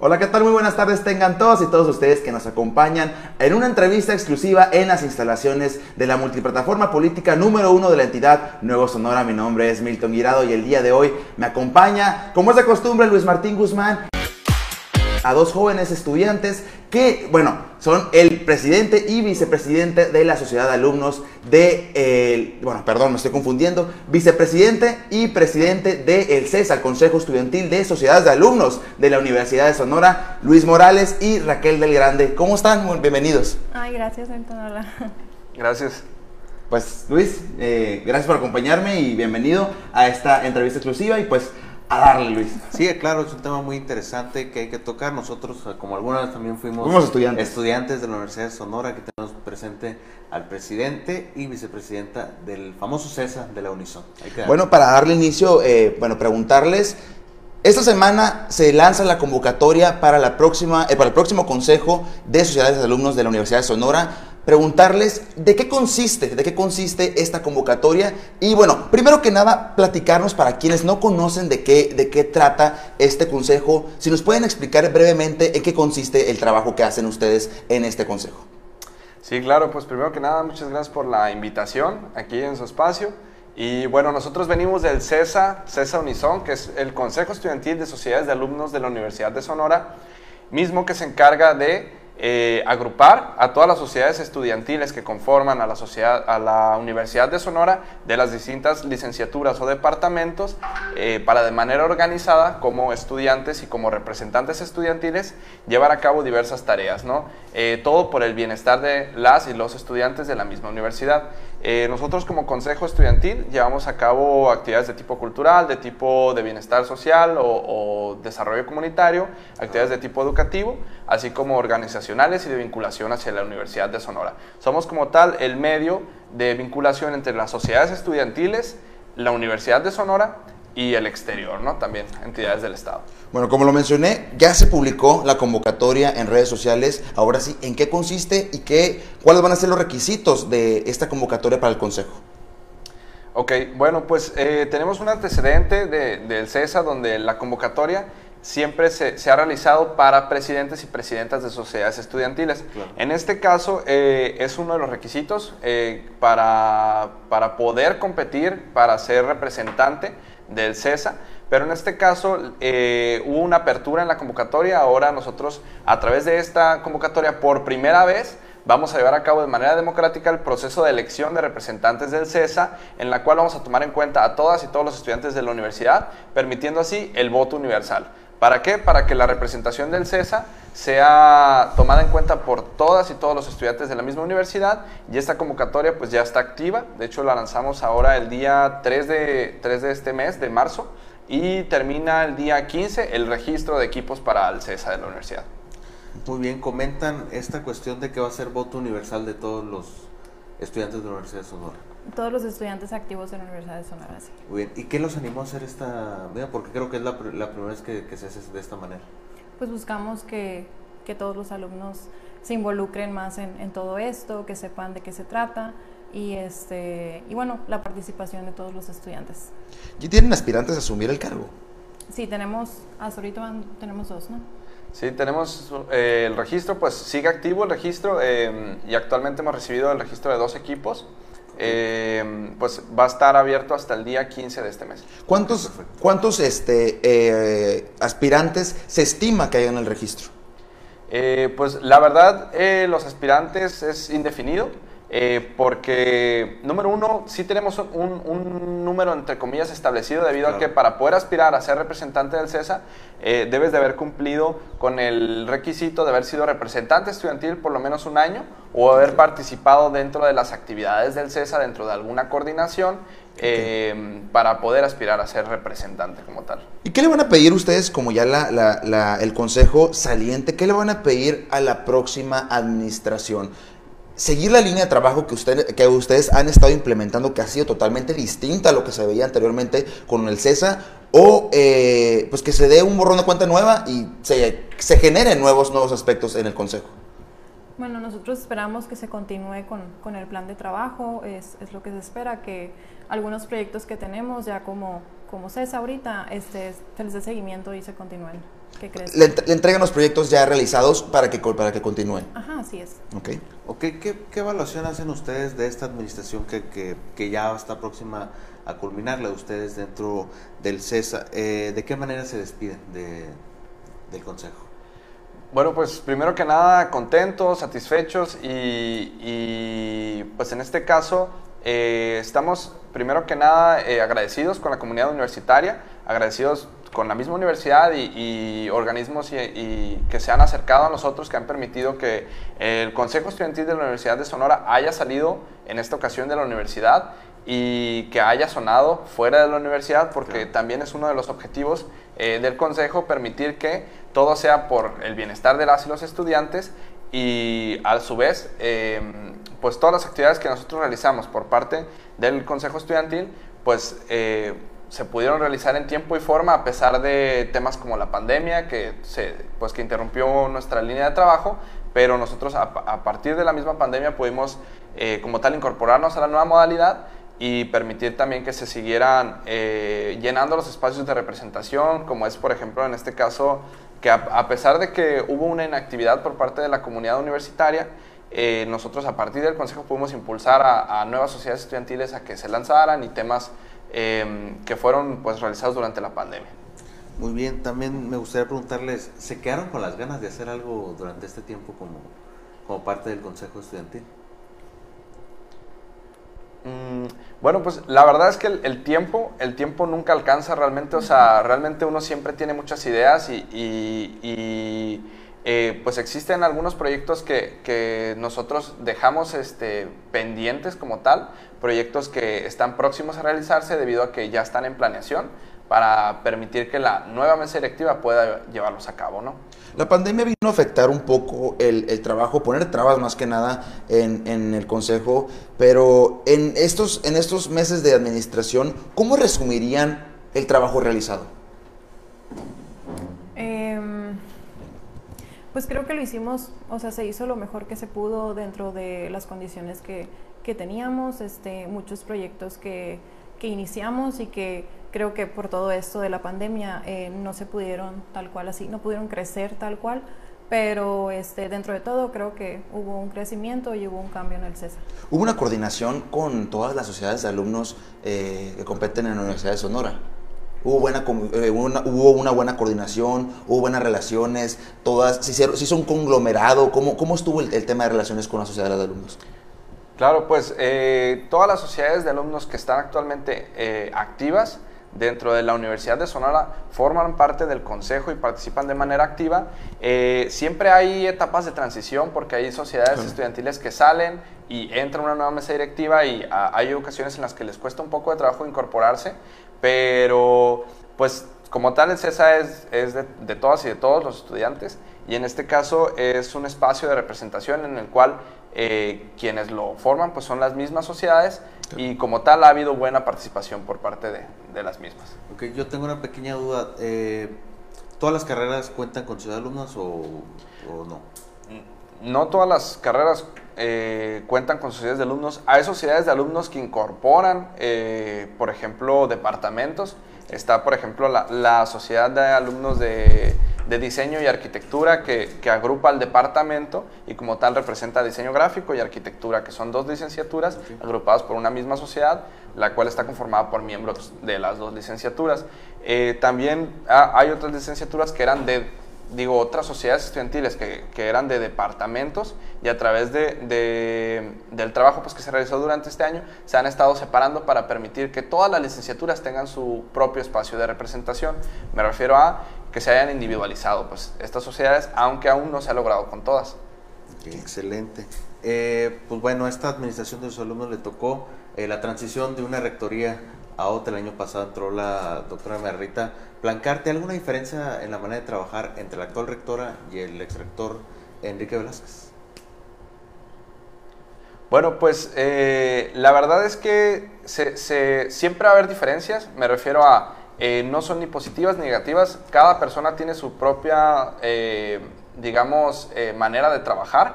Hola, ¿qué tal? Muy buenas tardes tengan todos y todos ustedes que nos acompañan en una entrevista exclusiva en las instalaciones de la multiplataforma política número uno de la entidad Nuevo Sonora. Mi nombre es Milton Guirado y el día de hoy me acompaña, como es de costumbre, Luis Martín Guzmán a dos jóvenes estudiantes que, bueno, son el presidente y vicepresidente de la Sociedad de Alumnos de, bueno, perdón, me estoy confundiendo, vicepresidente y presidente del CESA, el Consejo Estudiantil de Sociedades de Alumnos de la Universidad de Sonora, Luis Morales y Raquel del Grande. ¿Cómo están? Bienvenidos. Ay, gracias, Antonio. Gracias. Pues Luis, eh, gracias por acompañarme y bienvenido a esta entrevista exclusiva y pues a darle, Luis. Sí, claro, es un tema muy interesante que hay que tocar. Nosotros, como alguna vez también fuimos, estudiantes. estudiantes de la Universidad de Sonora, que tenemos presente al presidente y vicepresidenta del famoso CESA de la Unison. Bueno, para darle inicio, eh, bueno, preguntarles. Esta semana se lanza la convocatoria para, la próxima, eh, para el próximo Consejo de Sociedades de Alumnos de la Universidad de Sonora preguntarles de qué consiste, de qué consiste esta convocatoria y bueno, primero que nada platicarnos para quienes no conocen de qué, de qué trata este consejo, si nos pueden explicar brevemente en qué consiste el trabajo que hacen ustedes en este consejo. Sí, claro, pues primero que nada, muchas gracias por la invitación aquí en su espacio. Y bueno, nosotros venimos del CESA, CESA Unison, que es el Consejo Estudiantil de Sociedades de Alumnos de la Universidad de Sonora, mismo que se encarga de eh, agrupar a todas las sociedades estudiantiles que conforman a la, sociedad, a la Universidad de Sonora de las distintas licenciaturas o departamentos eh, para de manera organizada como estudiantes y como representantes estudiantiles llevar a cabo diversas tareas, ¿no? Eh, todo por el bienestar de las y los estudiantes de la misma universidad. Nosotros como Consejo Estudiantil llevamos a cabo actividades de tipo cultural, de tipo de bienestar social o, o desarrollo comunitario, actividades de tipo educativo, así como organización y de vinculación hacia la Universidad de Sonora. Somos como tal el medio de vinculación entre las sociedades estudiantiles, la Universidad de Sonora y el exterior, ¿no? También entidades del Estado. Bueno, como lo mencioné, ya se publicó la convocatoria en redes sociales. Ahora sí, ¿en qué consiste y qué, cuáles van a ser los requisitos de esta convocatoria para el Consejo? Ok, bueno, pues eh, tenemos un antecedente del CESA donde la convocatoria siempre se, ha realizado para presidentes y presidentas de sociedades estudiantiles. En este caso eh, es uno de los requisitos eh, para, para, poder competir, para ser representante del CESA, pero en este caso eh, hubo una apertura en la convocatoria, ahora nosotros a través de esta convocatoria por primera vez vamos a llevar a cabo de manera democrática el proceso de elección de representantes del CESA, en la cual vamos a tomar en cuenta a todas y todos los estudiantes de la universidad, permitiendo así el voto universal. ¿Para qué? Para que la representación del CESA sea tomada en cuenta por todas y todos los estudiantes de la misma universidad y esta convocatoria pues ya está activa. De hecho la lanzamos ahora el día 3 de, 3 de este mes, de marzo, y termina el día 15 el registro de equipos para el CESA de la universidad. Muy bien, comentan esta cuestión de que va a ser voto universal de todos los estudiantes de la Universidad de Sonora todos los estudiantes activos de la Universidad de Sonora. Sí. Muy bien. ¿Y qué los animó a hacer esta medida? Porque creo que es la, la primera vez que, se hace de esta manera. Pues buscamos que, que todos los alumnos se involucren más en, en, todo esto, que sepan de qué se trata y, este, y bueno, la participación de todos los estudiantes. ¿Y tienen aspirantes a asumir el cargo? Sí, tenemos, hasta ahorita tenemos dos, ¿no? Sí, tenemos eh, el registro, pues sigue activo el registro eh, y actualmente hemos recibido el registro de dos equipos. Eh, pues va a estar abierto hasta el día 15 de este mes. ¿Cuántos, cuántos este, eh, aspirantes se estima que hay en el registro? Eh, pues la verdad, los aspirantes es indefinido. Eh, porque, número uno, sí tenemos un, número, entre comillas, establecido debido a que para poder aspirar a ser representante del CESA, eh, debes de haber cumplido con el requisito de haber sido representante estudiantil por lo menos un año o haber participado dentro de las actividades del CESA, dentro de alguna coordinación, eh, para poder aspirar a ser representante como tal. ¿Y qué le van a pedir ustedes, como ya el consejo saliente, qué le van a pedir a la próxima administración? Seguir la línea de trabajo que, usted, que ustedes han estado implementando, que ha sido totalmente distinta a lo que se veía anteriormente con el CESA, o eh, pues que se dé un borrón de cuenta nueva y se, se generen nuevos, nuevos aspectos en el Consejo. Bueno, nosotros esperamos que se continúe con, el plan de trabajo, es, es, lo que se espera, que algunos proyectos que tenemos ya como, como CESA ahorita, este, se les dé seguimiento y se continúen. Que crezca. Le, ent- le entregan los proyectos ya realizados para que, para que continúen. Ajá, así es. Ok. Ok, ¿qué, qué evaluación hacen ustedes de esta administración que, que, que ya está próxima a culminar, la de ustedes dentro del CESA? Eh, ¿De qué manera se despiden de, del Consejo? Bueno, pues primero que nada, contentos, satisfechos y, y, pues en este caso eh, estamos primero que nada eh, agradecidos con la comunidad universitaria, agradecidos con la misma universidad y, y organismos y, y que se han acercado a nosotros, que han permitido que el Consejo Estudiantil de la Universidad de Sonora haya salido en esta ocasión de la universidad y que haya sonado fuera de la universidad, porque Claro. también es uno de los objetivos eh, del Consejo permitir que todo sea por el bienestar de las y los estudiantes y a su vez, eh, pues todas las actividades que nosotros realizamos por parte del Consejo Estudiantil, pues eh, se pudieron realizar en tiempo y forma a pesar de temas como la pandemia que, se, pues, que interrumpió nuestra línea de trabajo, pero nosotros a, a partir de la misma pandemia pudimos eh, como tal incorporarnos a la nueva modalidad y permitir también que se siguieran eh, llenando los espacios de representación, como es por ejemplo en este caso que a, pesar de que hubo una inactividad por parte de la comunidad universitaria, eh, nosotros a partir del Consejo pudimos impulsar a, nuevas sociedades estudiantiles a que se lanzaran y temas eh, que fueron pues realizados durante la pandemia. Muy bien, también me gustaría preguntarles, ¿se quedaron con las ganas de hacer algo durante este tiempo como, como parte del Consejo Estudiantil? Mm, Bueno, pues la verdad es que el, tiempo, el tiempo nunca alcanza realmente, o sea, realmente uno siempre tiene muchas ideas y, y- y, eh, pues existen algunos proyectos que, que nosotros dejamos este, pendientes como tal, proyectos que están próximos a realizarse debido a que ya están en planeación para permitir que la nueva mesa directiva pueda llevarlos a cabo, ¿no? La pandemia vino a afectar un poco el, el trabajo, poner trabas más que nada en, en el Consejo, pero en estos, en estos meses de administración, ¿cómo resumirían el trabajo realizado? Em, pues creo que lo hicimos, o sea, se hizo lo mejor que se pudo dentro de las condiciones que, que teníamos, este, muchos proyectos que, que iniciamos y que creo que por todo esto de la pandemia eh, no se pudieron tal cual así, no pudieron crecer tal cual, pero este, dentro de todo creo que hubo un crecimiento y hubo un cambio en el CESA. Hubo una coordinación con todas las sociedades de alumnos eh, que competen en la Universidad de Sonora. Hubo, buena, eh, una, hubo una buena coordinación, hubo buenas relaciones, todas, se, hicieron, se hizo un conglomerado. ¿Cómo, cómo estuvo el, el tema de relaciones con la sociedad de alumnos? Claro, pues eh, todas las sociedades de alumnos que están actualmente eh, activas dentro de la Universidad de Sonora forman parte del consejo y participan de manera activa. Eh, siempre hay etapas de transición porque hay sociedades estudiantiles que salen y entra una nueva mesa directiva y ah, hay ocasiones en las que les cuesta un poco de trabajo incorporarse, pero pues como tal el CESA es, es de, de todas y de todos los estudiantes y en este caso es un espacio de representación en el cual eh, quienes lo forman pues son las mismas sociedades y como tal ha habido buena participación por parte de, de las mismas. Ok, yo tengo una pequeña duda. eh, ¿Todas las carreras cuentan con ciudad de alumnos o, o no? No todas las carreras eh, cuentan con sociedades de alumnos. Hay sociedades de alumnos que incorporan, eh, por ejemplo, departamentos. Está, por ejemplo, la, la sociedad de alumnos de, de diseño y arquitectura que, que agrupa al departamento y como tal representa diseño gráfico y arquitectura, que son dos licenciaturas agrupadas por una misma sociedad, la cual está conformada por miembros de las dos licenciaturas. Eh, también ah, hay otras licenciaturas que eran de digo, otras sociedades estudiantiles que, que eran de departamentos y a través de, de- del trabajo pues, que se realizó durante este año se han estado separando para permitir que todas las licenciaturas tengan su propio espacio de representación. Me refiero a que se hayan individualizado pues, estas sociedades, aunque aún no se ha logrado con todas. Excelente. Eh, pues bueno, a esta administración de sus alumnos le tocó eh, la transición de una rectoría a otra. El año pasado entró la doctora Merrita Plancarte. ¿Alguna diferencia en la manera de trabajar entre la actual rectora y el ex rector Enrique Velázquez? Bueno, pues eh, la verdad es que se- se- siempre va a haber diferencias, me refiero a eh, no son ni positivas ni negativas, cada persona tiene su propia, eh, digamos, manera de trabajar,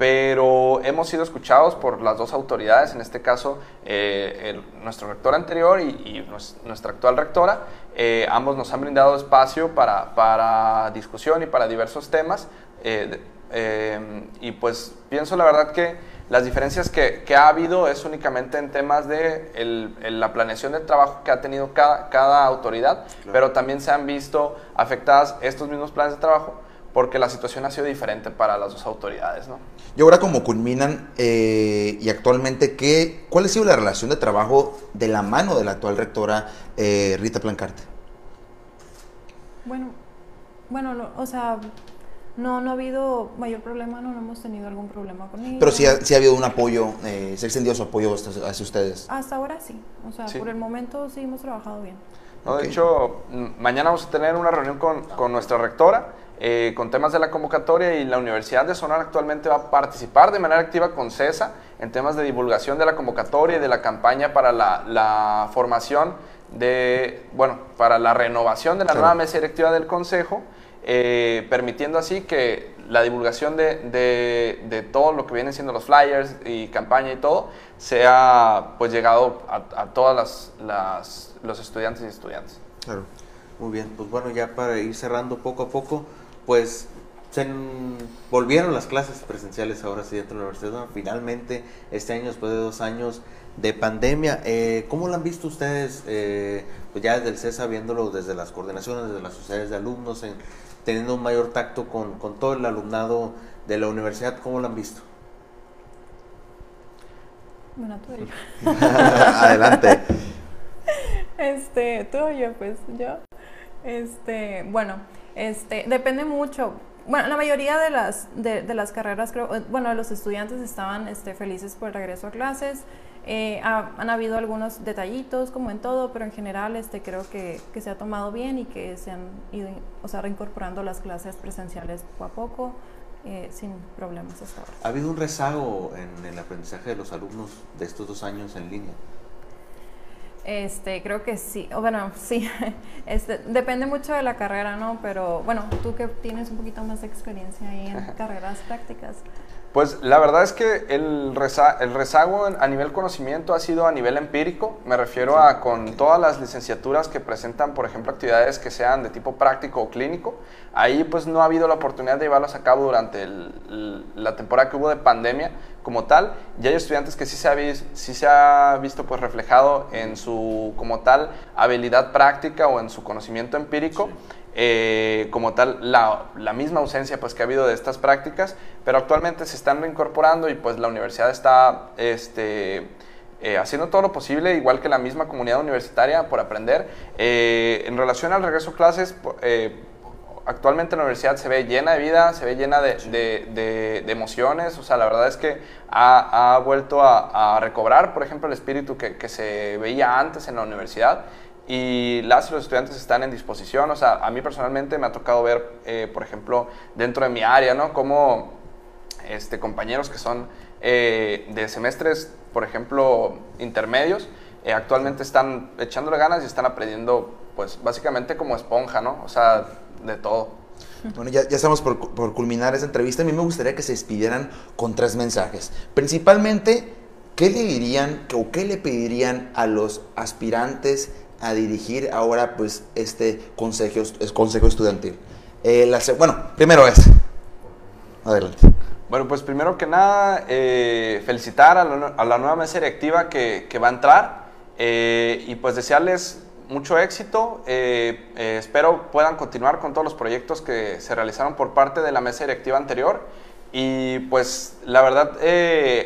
pero hemos sido escuchados por las dos autoridades, en este caso eh, nuestro rector anterior y, nuestra actual rectora. Eh, ambos nos han brindado espacio para, para discusión y para diversos temas. y pues pienso la verdad que las diferencias que, que, ha habido es únicamente en temas de el, la planeación del trabajo que ha tenido cada, cada autoridad, pero también se han visto afectadas estos mismos planes de trabajo porque la situación ha sido diferente para las dos autoridades. ¿no? Y ahora como culminan eh, y actualmente, ¿qué, ¿cuál ha sido la relación de trabajo de la mano de la actual rectora eh, Rita Plancarte? Bueno, bueno, o sea, no, no ha habido mayor problema, no, hemos tenido algún problema con ella. Pero sí ha, ha habido un apoyo, eh, se ha extendido su apoyo hacia ustedes. Hasta ahora sí, o sea, por el momento sí hemos trabajado bien. No, de hecho, mañana vamos a tener una reunión con, con nuestra rectora. Eh, con temas de la convocatoria y la Universidad de Sonora actualmente va a participar de manera activa con CESA en temas de divulgación de la convocatoria y de la campaña para la, la formación de, bueno, para la renovación de la nueva mesa directiva del Consejo eh, permitiendo así que la divulgación de, de, todo lo que vienen siendo los flyers y campaña y todo sea pues llegado a, a todas las, los estudiantes y estudiantes. Claro. Muy bien, pues bueno, ya para ir cerrando poco a poco, pues se volvieron las clases presenciales ahora sí dentro de la universidad. Finalmente, este año, después de dos años de pandemia, eh, ¿cómo lo han visto ustedes? Eh, pues ya desde el CESA, viéndolo desde las coordinaciones, desde las sociedades de alumnos, en, teniendo un mayor tacto con, con todo el alumnado de la universidad, ¿cómo lo han visto? Bueno, tú yo. Adelante. Este, tú yo, pues yo. Este, bueno, este, depende mucho. Bueno, la mayoría de las, de, las carreras, creo, bueno, los estudiantes estaban este, felices por el regreso a clases. Eh, han habido algunos detallitos, como en todo, pero en general este, creo que, que, se ha tomado bien y que se han ido o sea, reincorporando las clases presenciales poco a poco. Eh, sin problemas hasta ahora. ¿Ha habido un rezago en el aprendizaje de los alumnos de estos dos años en línea? Este, creo que sí, o bueno, sí, este, depende mucho de la carrera, ¿no? Pero bueno, tú que tienes un poquito más de experiencia ahí en carreras prácticas. Pues la verdad es que el, el rezago a nivel conocimiento ha sido a nivel empírico. Me refiero a con todas las licenciaturas que presentan, por ejemplo, actividades que sean de tipo práctico o clínico. Ahí pues no ha habido la oportunidad de llevarlas a cabo durante la temporada que hubo de pandemia como tal. Y hay estudiantes que sí se ha, sí se ha visto pues reflejado en su como tal habilidad práctica o en su conocimiento empírico. Eh, como tal la, la, misma ausencia pues que ha habido de estas prácticas, pero actualmente se están reincorporando y pues la universidad está este, eh, haciendo todo lo posible, igual que la misma comunidad universitaria, por aprender. Eh, en relación al regreso a clases, actualmente la universidad se ve llena de vida, se ve llena de, de, de, emociones, o sea, la verdad es que ha, ha vuelto a, a, recobrar, por ejemplo, el espíritu que, que se veía antes en la universidad y las y los estudiantes están en disposición. O sea, a mí personalmente me ha tocado ver, eh, por ejemplo, dentro de mi área, ¿no? Como este, compañeros que son eh, de semestres, por ejemplo, intermedios, eh, actualmente están echándole ganas y están aprendiendo, pues, básicamente como esponja, ¿no? O sea, de todo. Bueno, ya, ya estamos por, por culminar esa entrevista. A mí me gustaría que se despidieran con tres mensajes. Principalmente, ¿qué le dirían o qué le pedirían a los aspirantes a dirigir ahora pues este consejo, consejo estudiantil? Eh, bueno, primero es. Adelante. Bueno, pues primero que nada, eh, felicitar a la, nueva mesa directiva que, que va a entrar eh, y pues desearles mucho éxito. espero puedan continuar con todos los proyectos que se realizaron por parte de la mesa directiva anterior. Y pues la verdad,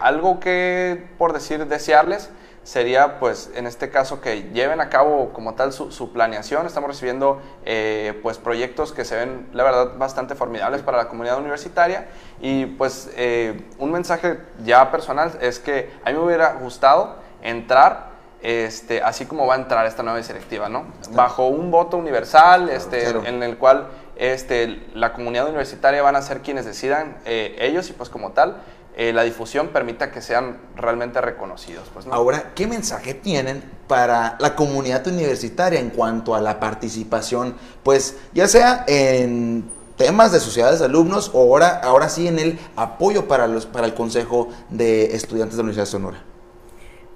algo que por decir desearles sería, pues, en este caso, que lleven a cabo como tal su, planeación. Estamos recibiendo, eh, pues, proyectos que se ven, la verdad, bastante formidables para la comunidad universitaria. Y, pues, eh, un mensaje ya personal es que a mí me hubiera gustado entrar este, así como va a entrar esta nueva directiva, ¿no? Bajo un voto universal, este, en el cual este, la comunidad universitaria van a ser quienes decidan eh, ellos y pues como tal eh, la difusión permita que sean realmente reconocidos. Pues, Ahora, ¿qué mensaje tienen para la comunidad universitaria en cuanto a la participación, pues ya sea en temas de sociedades de alumnos o ahora, ahora sí en el apoyo para, los, para el Consejo de Estudiantes de la Universidad de Sonora?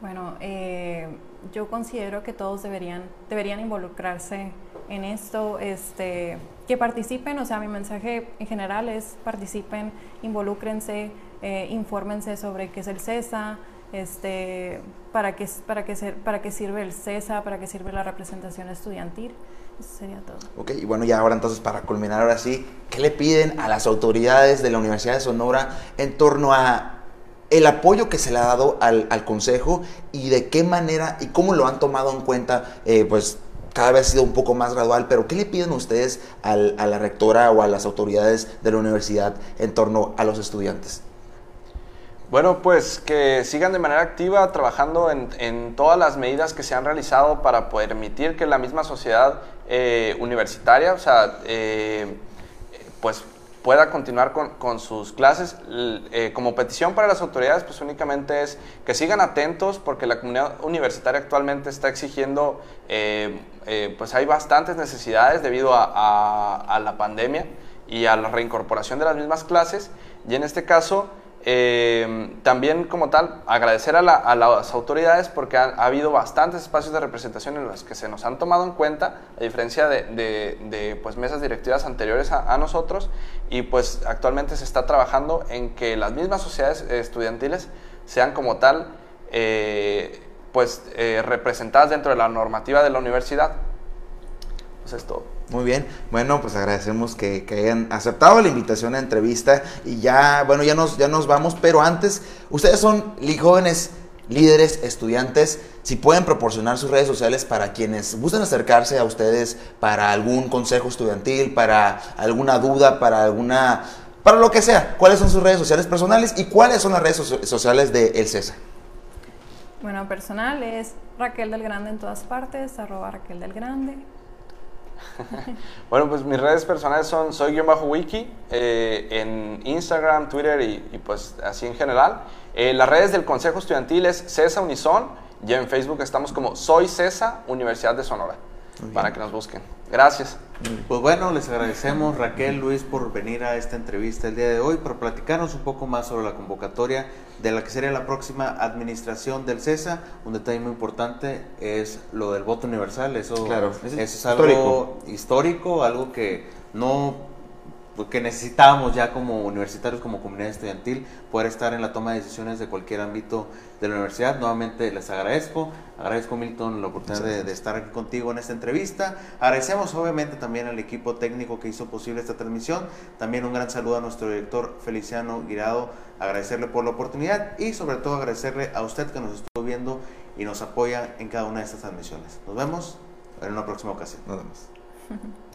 Bueno, eh, yo considero que todos deberían, deberían involucrarse en esto, este, que participen, o sea, mi mensaje en general es participen, involúcrense, eh, infórmense sobre qué es el CESA, este, para, qué, para, qué para qué sirve el CESA, para qué sirve la representación estudiantil. Eso sería todo. Ok, y bueno, ya ahora entonces para culminar ahora sí, ¿qué le piden a las autoridades de la Universidad de Sonora en torno a el apoyo que se le ha dado al, al Consejo y de qué manera y cómo lo han tomado en cuenta, eh, pues cada vez ha sido un poco más gradual, pero ¿qué le piden ustedes al, a la rectora o a las autoridades de la universidad en torno a los estudiantes? Bueno, pues que sigan de manera activa trabajando en, en, todas las medidas que se han realizado para permitir que la misma sociedad eh, universitaria, o sea, eh, pues pueda continuar con, con sus clases. Eh, como petición para las autoridades, pues únicamente es que sigan atentos porque la comunidad universitaria actualmente está exigiendo, eh, eh, pues hay bastantes necesidades debido a, a, a la pandemia y a la reincorporación de las mismas clases. Y en este caso, eh, también como tal, agradecer a, la, a, las autoridades porque ha, ha, habido bastantes espacios de representación en los que se nos han tomado en cuenta, a diferencia de, de, de pues, mesas directivas anteriores a, a, nosotros, y pues actualmente se está trabajando en que las mismas sociedades estudiantiles sean como tal eh, pues, eh, representadas dentro de la normativa de la universidad. Pues es todo. Muy bien, bueno, pues agradecemos que, hayan aceptado la invitación a entrevista y ya, bueno, ya nos, ya nos vamos, pero antes, ustedes son jóvenes líderes, estudiantes, si pueden proporcionar sus redes sociales para quienes gusten acercarse a ustedes para algún consejo estudiantil, para alguna duda, para alguna, para lo que sea, ¿cuáles son sus redes sociales personales y cuáles son las redes so sociales de El César? Bueno, personal es Raquel del Grande en todas partes, arroba Raquel del Grande. bueno, pues mis redes personales son soy-wiki eh, en Instagram, Twitter y, y, pues así en general. Eh, las redes del Consejo Estudiantil es CESA Unison y en Facebook estamos como Soy CESA Universidad de Sonora para que nos busquen. Gracias. Pues bueno, les agradecemos Raquel, Luis por venir a esta entrevista el día de hoy, por platicarnos un poco más sobre la convocatoria de la que sería la próxima administración del CESA. Un detalle muy importante es lo del voto universal, eso, claro, eso es algo histórico, algo que no que necesitábamos ya como universitarios, como comunidad estudiantil, poder estar en la toma de decisiones de cualquier ámbito de la universidad. Nuevamente les agradezco, agradezco Milton la oportunidad de, de, estar aquí contigo en esta entrevista. Agradecemos obviamente también al equipo técnico que hizo posible esta transmisión. También un gran saludo a nuestro director Feliciano Guirado, agradecerle por la oportunidad y sobre todo agradecerle a usted que nos estuvo viendo y nos apoya en cada una de estas transmisiones. Nos vemos en una próxima ocasión. Nos vemos.